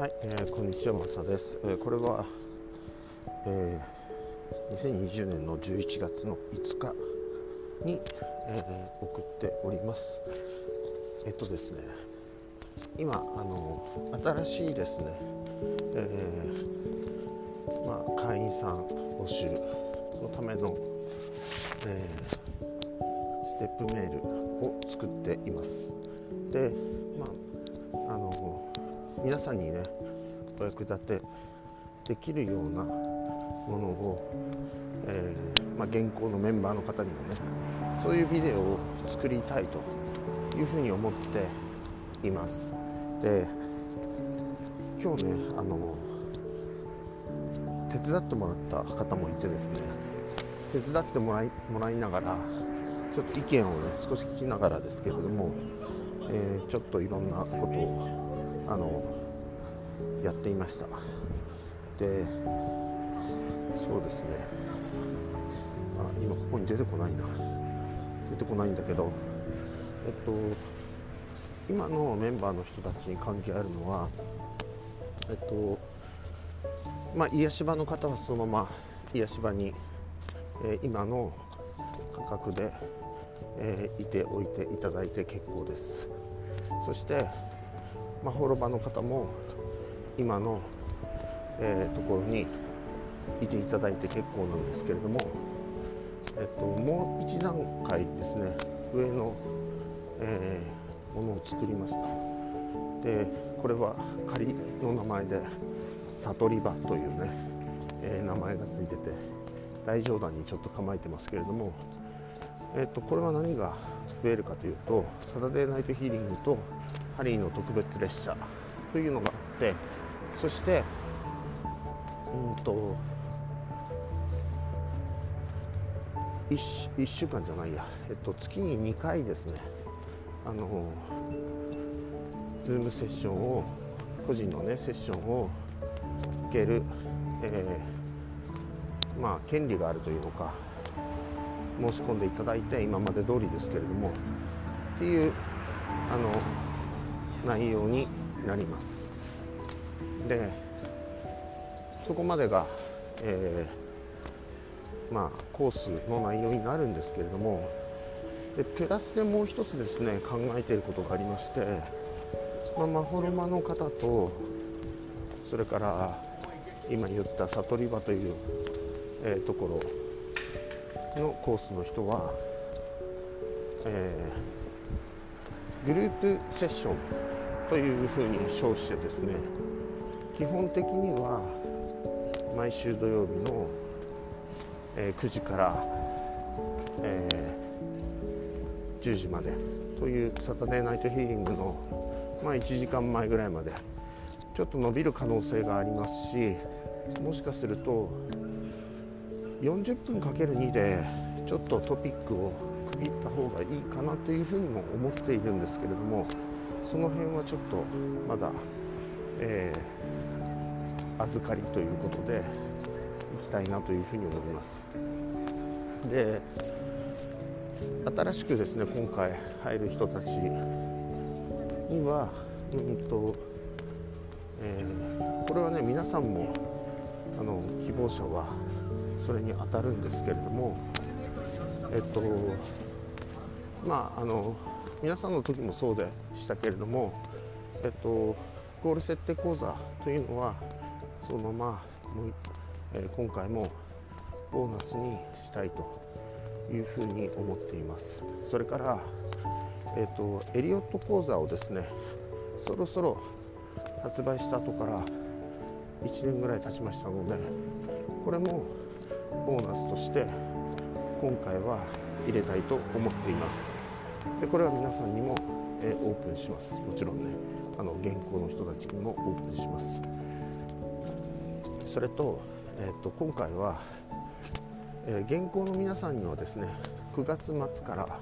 はい、えー、こんにちは、マサです。えー、これは、えー、2020年の11月の5日に、えー、送っております。えっとですね、今、あの新しいですね、えーまあ、会員さん募集のための、えー、ステップメールを作っています。で、まあ、皆さんにねお役立てできるようなものを、えーまあ、現行のメンバーの方にもねそういうビデオを作りたいというふうに思っています。で今日ねあの手伝ってもらった方もいてですね手伝ってもらいもらいながらちょっと意見をね少し聞きながらですけれども、えー、ちょっといろんなことをあのやっていました。でそうですね。あ今ここに出てこないな。出てこないんだけどえっと今のメンバーの人たちに関係あるのはえっとまあ癒し場の方はそのまま癒し場に、えー、今の価格で、えー、いておいていただいて結構です。そしてまあ、滅場の方も今の、えー、ところにいていただいて結構なんですけれども、えっと、もう一段階ですね上の、えー、ものを作りました。でこれは仮の名前で悟り場というね、えー、名前がついてて大冗談にちょっと構えてますけれども、えっと、これは何が増えるかというとサタデーナイトヒーリングとハリーの特別列車というのがあってそしてうんと 1, 1週間じゃないや、えっと、月に2回ですね。あのズームセッションを個人のねセッションを受ける、えー、まあ権利があるというのか申し込んでいただいて今まで通りですけれどもっていうあの内容になります。でそこまでが、えー、まあ、コースの内容になるんですけれどもでプラスでもう一つですね考えていることがありまして、まあ、マホロマの方とそれから今言った悟り場という、えー、ところのコースの人は、えー、グループセッションというふうに称してですね基本的には毎週土曜日の、え、9時から、え、10時までというサタデーナイトヒーリングの、ま、1時間前ぐらいまでちょっと伸びる可能性がありますしもしかすると40分かける2でちょっとトピックを区切った方がいいかなというふうにも思っているんですけれどもその辺はちょっとまだ、えー、預かりということでいきたいなというふうに思います。で新しくですね今回入る人たちにはうんと、えー、これはね皆さんもあの希望者はそれに当たるんですけれどもえっとまああの皆さんの時もそうでしたけれども、えっと、ゴール設定講座というのはそのままえ、今回もボーナスにしたいというふうに思っています。それから、えーと、エリオット講座をですねそろそろ発売した後から1年ぐらい経ちましたのでこれもボーナスとして今回は入れたいと思っています。でこれは皆さんにも、え、オープンします。もちろんねあの現行の人たちにもオープンします。それと,、えーと、今回は、え、現行の皆さんにはですね9月末から、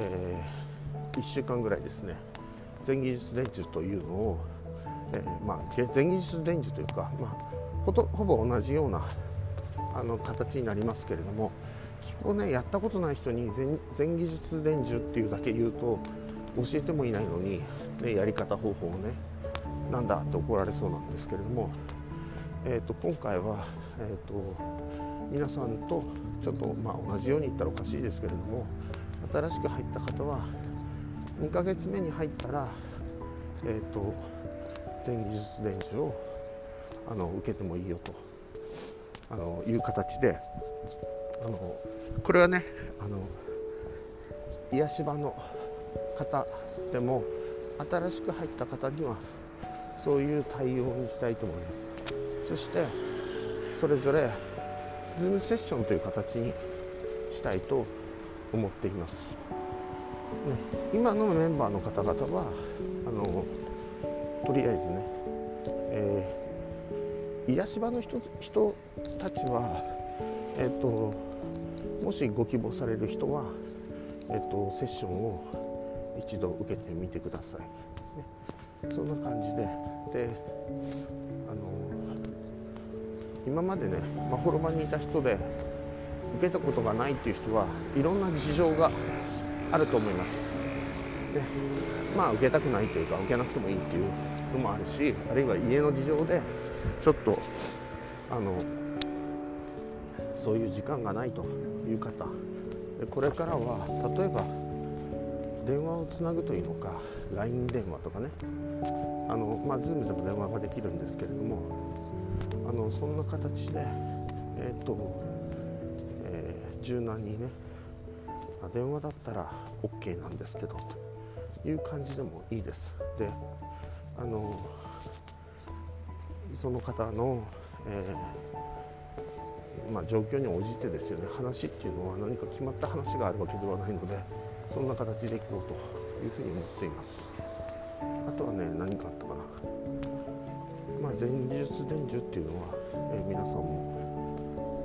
えー、1週間ぐらいですね前技術伝授というのを、えー、まあ、前技術伝授というか、まあ、ほとほぼ同じようなあの形になりますけれども機構ねやったことない人に全技術伝授っていうだけ言うと教えてもいないのに、ね、やり方方法をねなんだって怒られそうなんですけれども、えー、と今回は、えー、と皆さんとちょっと、まあ、同じように言ったらおかしいですけれども新しく入った方は2ヶ月目に入ったら、えー、と全技術伝授をあの受けてもいいよとあのいう形であのこれはねあの癒し場の方でも新しく入った方にはそういう対応にしたいと思います。そしてそれぞれズームセッションという形にしたいと思っています、ね、今のメンバーの方々はあのとりあえずね、えー、癒し場の人人たちは、えーと、もしご希望される人は、えーと、セッションを一度受けてみてください、ね、そんな感じで。であの今までねまほろばにいた人で受けたことがないっていう人はいろんな事情があると思います。でまあ受けたくないというか受けなくてもいいっていうのもあるしあるいは家の事情でちょっとあのそういう時間がないと。いう方でこれからは例えば電話をつなぐというのか LINE 電話とかねあの、まあ、Zoom でも電話ができるんですけれどもあのそんな形で、えーとえー、柔軟にね電話だったら OK なんですけどという感じでもいいです。であのその方の、えー、まあ、状況に応じてですよね。話っていうのは何か決まった話があるわけではないのでそんな形でいこうというふうに思っています。あとはね何かあったかな。まあ前日伝授っていうのは、えー、皆さんも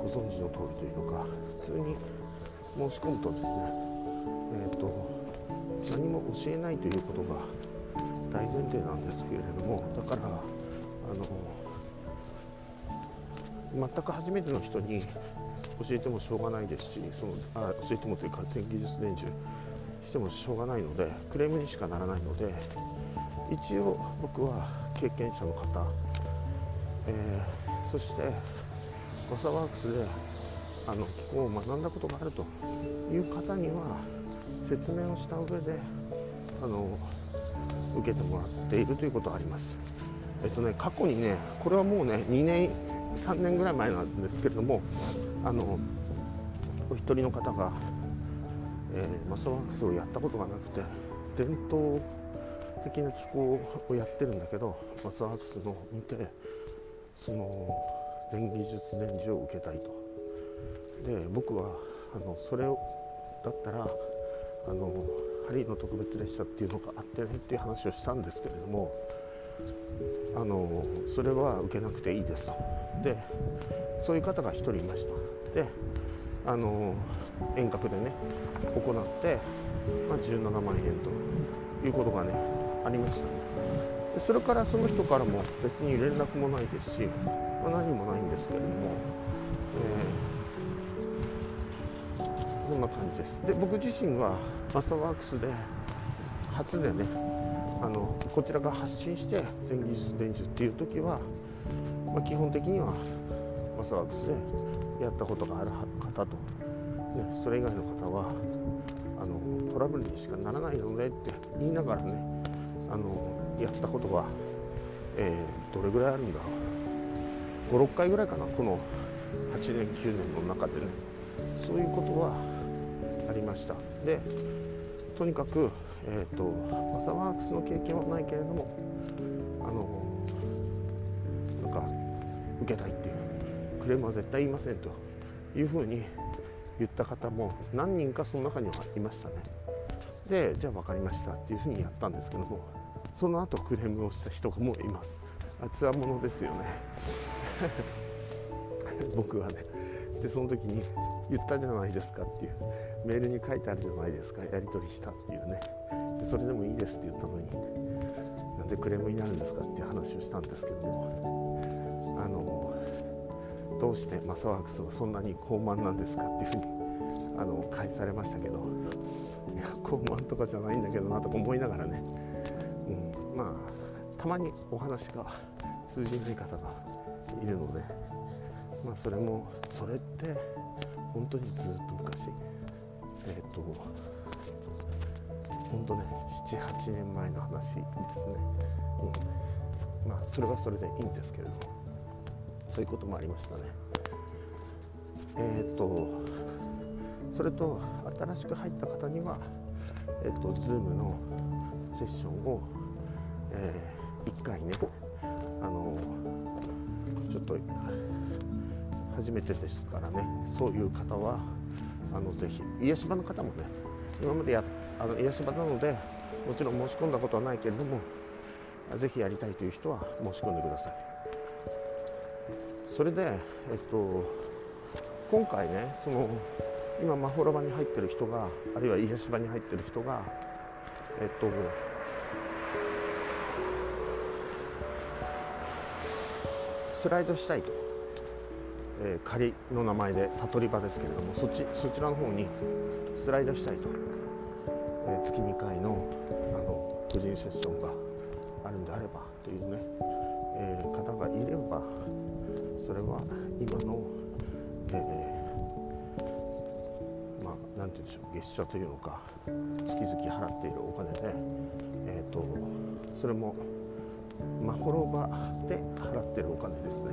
ご存知の通りというのか普通に申し込むとですねえっ、ー、と何も教えないということが大前提なんですけれどもだから全く初めての人に教えてもしょうがないですしそのあ教えてもというか全技術伝授してもしょうがないのでクレームにしかならないので一応僕は経験者の方、えー、そしてマサワークスであの気候を学んだことがあるという方には説明をした上であの受けてもらっているということはあります。えっとね、過去にねこれはもうね2年3年ぐらい前なんですけれどもあのお一人の方が、えー、マスワークスをやったことがなくて伝統的な機構をやってるんだけどマスワークスの見てその全技術伝授を受けたいと。で僕はあのそれをだったらあのハリーの特別列車っていうのがあってねっていう話をしたんですけれどもあのそれは受けなくていいですと。でそういう方が1人いました。であの遠隔でね行って、まあ、17万円ということがねありましたでそれからその人からも別に連絡もないですし、まあ、何もないんですけれども、えーこんな感じです。で僕自身はマスターワークスで初でねあのこちらが発信して全技術伝授っていう時は、まあ、基本的にはマスターワークスでやったことがある方と、ね、それ以外の方はあのトラブルにしかならないのでって言いながらねあのやったことが、えー、どれぐらいあるんだろう。56回ぐらいかなこの8年9年の中でね。そういうことはありました。でとにかく、えーと、マサワークスの経験はないけれどもあのなんか受けたいっていうクレームは絶対言いませんというふうに言った方も何人かその中にはいましたね。でじゃあ分かりましたっていうふうにやったんですけどもその後クレームをした人もいます。あつわものですよね。僕はね。でその時に言ったじゃないですかっていうメールに書いてあるじゃないですかやり取りしたっていうね。でそれでもいいですって言ったのになんでクレームになるんですかっていう話をしたんですけどもあのどうしてマサワークスはそんなに高慢なんですかっていうふうにあの返されましたけどいや高慢とかじゃないんだけどなとか思いながらね、うん、まあたまにお話が通じない方がいるので、まあ、それもそれって本当にずっと昔。えっ、ー、と本当ね78年前の話ですね、うん、まあそれはそれでいいんですけれどそういうこともありましたね。えっ、ー、とそれと新しく入った方にはえっ、ー、と Zoom のセッションを、えー、1回ねあのちょっと初めてですからね。そういう方はあのぜひ癒し場の方もね今までやあの癒し場なのでもちろん申し込んだことはないけれどもぜひやりたいという人は申し込んでください。それで、えっと、今回ねその今まほろ場に入ってる人があるいは癒し場に入ってる人がえっとスライドしたいと、えー、仮の名前で悟り場ですけれどもそっちそちらの方にスライドしたいと、えー、月2回のあの個人セッションがあるんであればというね、えー、方がいればそれは今の、えー、まあ何て言うでしょう月謝というのか月々払っているお金で、えーと、それもまほろばで払っているお金ですね。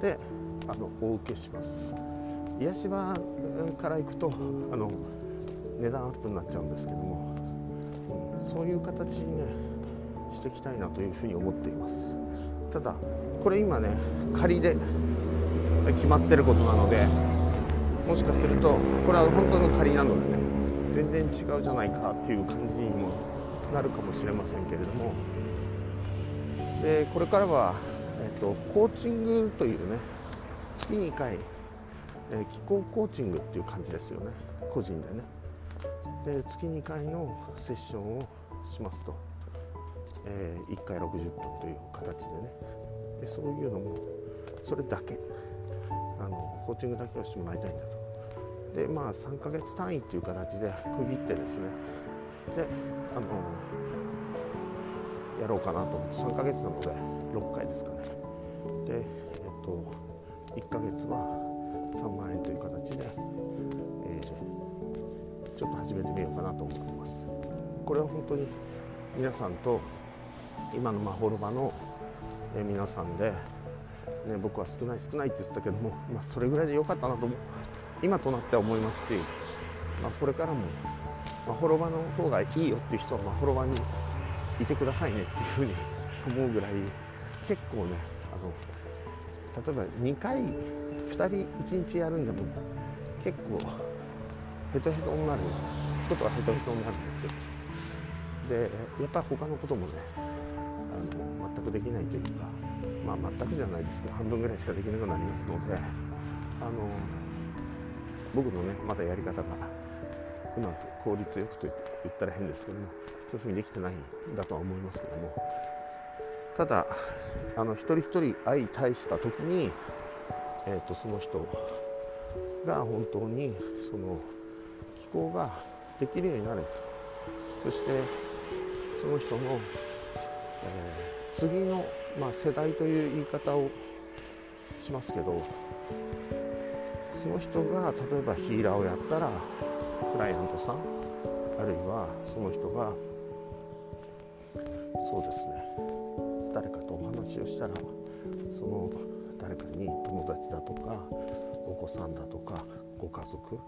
であのお受けします。癒し場から行くとあの値段アップになっちゃうんですけども、うん、そういう形にねしていきたいなというふうに思っています。ただこれ今ね仮で決まってることなのでもしかするとこれは本当の仮なのでね全然違うじゃないかっていう感じにもなるかもしれませんけれどもでこれからは、えっと、コーチングというね月2回、えー、気候コーチングっていう感じですよね。個人でね。で月2回のセッションをしますと、えー、1回60分という形でね。でそういうのもそれだけ。あのコーチングだけをしてもらいたいんだと。でまあ3ヶ月単位っていう形で区切ってですね。であのやろうかなと。3ヶ月なので6回ですかね。でえっと1ヶ月は3万円という形で、えー、ちょっと始めてみようかなと思っています。これは本当に皆さんと今のまほろばのえ、皆さんで、ね、僕は少ない少ないって言ってたけども、まあ、それぐらいで良かったなと今となっては思いますし、まあ、これからもまほろばの方がいいよっていう人はまほろばにいてくださいねっていうふうに思うぐらい結構ねあの例えば2回2人1日やるんでも結構ヘトヘトになることはヘトヘトになるんですよ。でやっぱり他のこともねあの全くできないというか、まあ、全くじゃないですけど半分ぐらいしかできなくなりますのであの僕のねまだやり方がうまく効率よくと言ったら変ですけどもそういうふうにできてないんだとは思いますけどもただあの一人一人相対した時に、えーと、その人が本当にその気候ができるようになるそしてその人の、えー次の、まあ、世代という言い方をしますけどその人が例えばヒーラーをやったらクライアントさんあるいはその人がそうですね。話をしたらその誰かに友達だとかお子さんだとかご家族、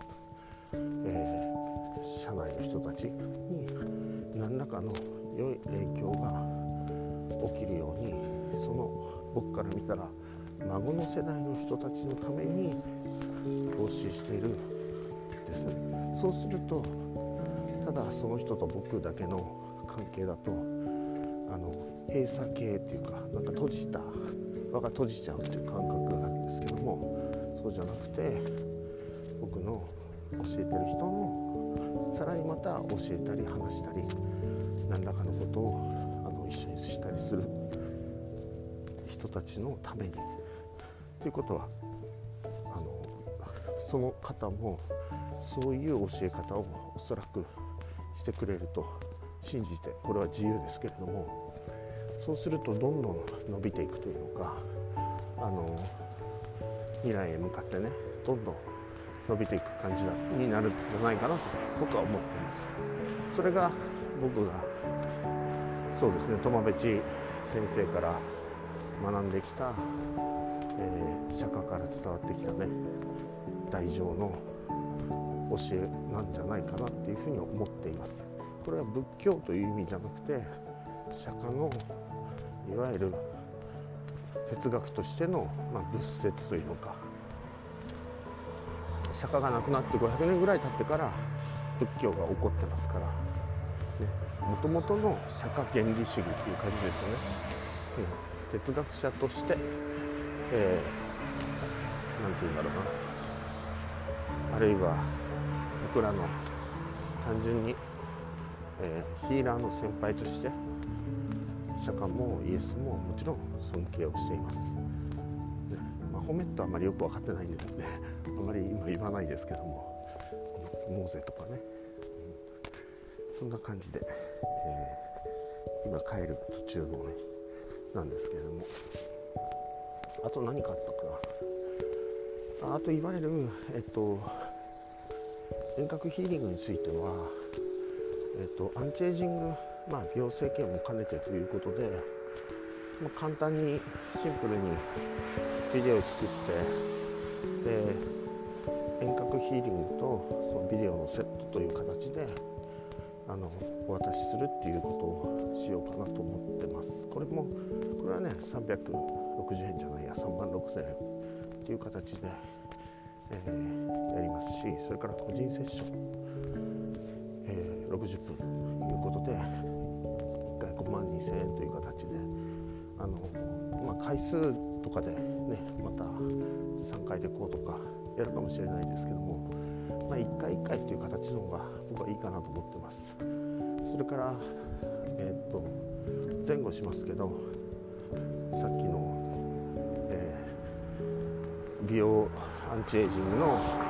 えー、社内の人たちに何らかの良い影響が起きるようにその僕から見たら孫の世代の人たちのために投資しているです。ねそうするとただその人と僕だけの関係だと閉鎖系っていうかなんか閉じた輪が閉じちゃうっていう感覚があるんですけどもそうじゃなくて僕の教えてる人のさらにまた教えたり話したり何らかのことをあの一緒にしたりする人たちのためにということはあのその方もそういう教え方をおそらくしてくれると信じてこれは自由ですけれどもそうするとどんどん伸びていくというのかあの未来へ向かってねどんどん伸びていく感じだになるんじゃないかなと僕は思っています。それが僕がそうですね友部知先生から学んできた、えー、釈迦から伝わってきたね大乗の教えなんじゃないかなっていうふうに思っています。これは仏教という意味じゃなくて釈迦のいわゆる哲学としての、まあ、仏説というのか。釈迦が亡くなって500年ぐらい経ってから仏教が起こってますから。もともとの釈迦原理主義っていう感じですよね、うん、哲学者として、えー、て言うんだろうな。あるいは僕らの単純に、えー、ヒーラーの先輩として釈迦もイエスももちろん尊敬をしています、ねまあ、褒めとあまりよく分かってないんですね。あまり今言わないですけども。モーゼとかね、うん、そんな感じで、えー、今帰る途中のねなんですけれども。あと何かあったかな。あといわゆるえっと遠隔ヒーリングについては、えっと、アンチエイジングまあ、美容整形も兼ねてということで、まあ、簡単にシンプルにビデオを作ってで遠隔ヒーリングとそのビデオのセットという形であのお渡しするっていうことをしようかなと思ってます。これもこれはね360円じゃないや3万6000円っていう形で、えー、やりますしそれから個人セッション、えー、60分ということで1回5万2000円という形であの、まあ、回数とかでねまた3回でこうとかやるかもしれないですけども、まあ、1回1回という形の方が僕はいいかなと思ってます。それからえー、っと前後しますけどさっきの、えー、美容アンチエイジングの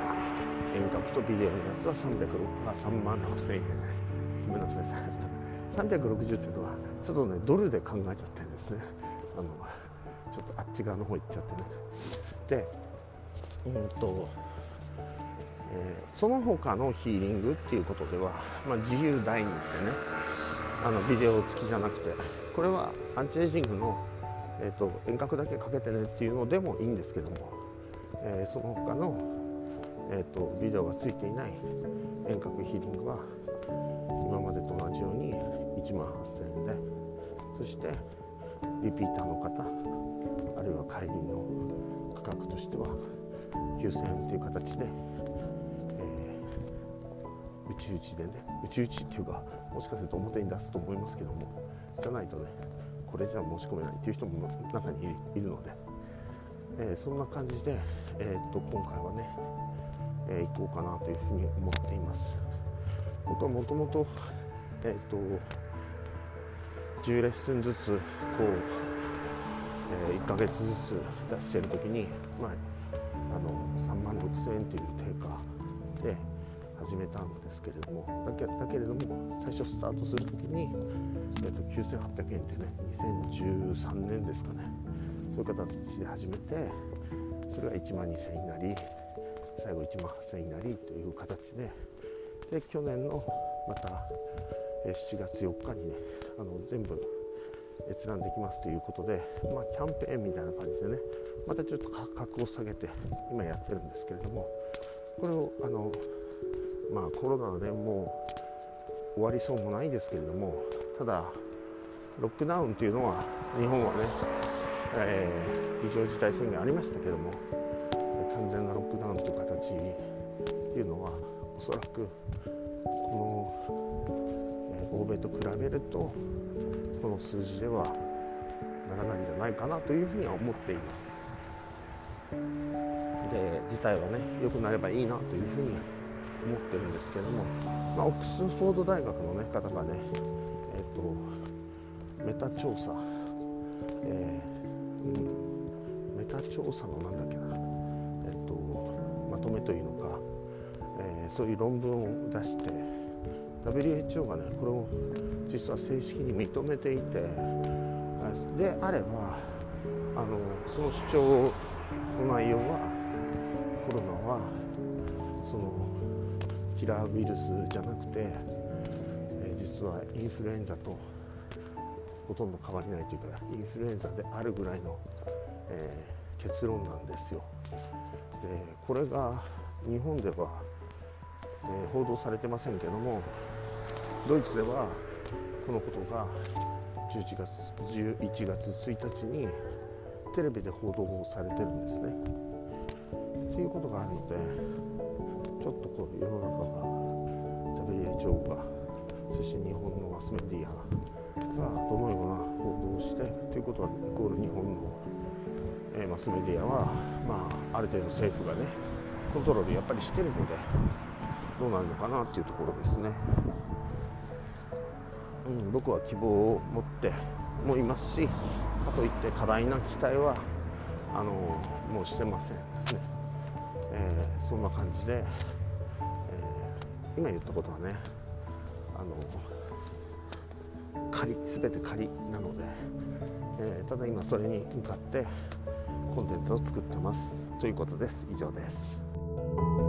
遠隔とビデオのやつは300あ3万6000円。ごめんなさい。360っていうのはちょっとねドルで考えちゃってんですね。あのちょっとあっち側の方行っちゃってね。でうんと、えー、その他のヒーリングっていうことでは、まあ、自由大にしてね。あのビデオ付きじゃなくて。これはアンチエイジングの、えーと、遠隔だけかけてねっていうのでもいいんですけども、えー、その他の、えーとビデオがついていない遠隔ヒーリングは今までと同じように1万8000円でそしてリピーターの方あるいは帰りの価格としては9000円という形で、えー、内々でね内々っていうかもしかすると表に出すと思いますけどもじゃないとねこれじゃ申し込めないっていう人も中にいるので、えー、そんな感じで、えー、っと今回はね、えー、行こうかなというふうに思っています。僕はもともと,、えーと、10レッスンずつこう、えー、1ヶ月ずつ出してる時に、まあ、あの3万6000円という定価で始めたんですけれどもだけだけれども最初スタートする時に、えーと、9800円ってね2013年ですかねそういう形で始めてそれが1万2000円になり最後1万8000円になりという形でで去年のまた7月4日にねあの全部閲覧できますということで、まあ、キャンペーンみたいな感じでねまたちょっと価格を下げて今やってるんですけれどもこれをあの、まあ、コロナでもう終わりそうもないですけれどもただロックダウンというのは日本はね、えー、非常事態宣言ありましたけども完全なロックダウンという形っていうのはおそらくこの、欧米と比べるとこの数字ではならないんじゃないかなというふうには思っています。で事態はね良くなればいいなというふうに思ってるんですけども、まあ、オックスフォード大学の、ね、方がね、えーと、メタ調査、えーうん、メタ調査のなんだっけ、というのかえー、そういう論文を出して WHO がねこれを実は正式に認めていて、であればあのその主張の内容はコロナはそのキラーウイルスじゃなくて、え実はインフルエンザとほとんど変わりないというかインフルエンザであるぐらいの、えー、結論なんですよ。でこれが日本では、えー、報道されてませんけどもドイツではこのことが11月11月1日にテレビで報道されてるんですね。っていうことがあるのでちょっとこう世の中が WHO がそして日本のマスメディアがどのような報道をしてということはイコール日本の、えー、マスメディアは、まあ、ある程度政府がねコントロールやっぱりしてるのでどうなるのかなっていうところですね。うん、僕は希望を持ってもいますしかといって過大な期待はあのもうしてません、ねえー、そんな感じで、えー、今言ったことはねあの仮全て仮なので、えー、ただ今それに向かってコンテンツを作ってますということです以上です。thank you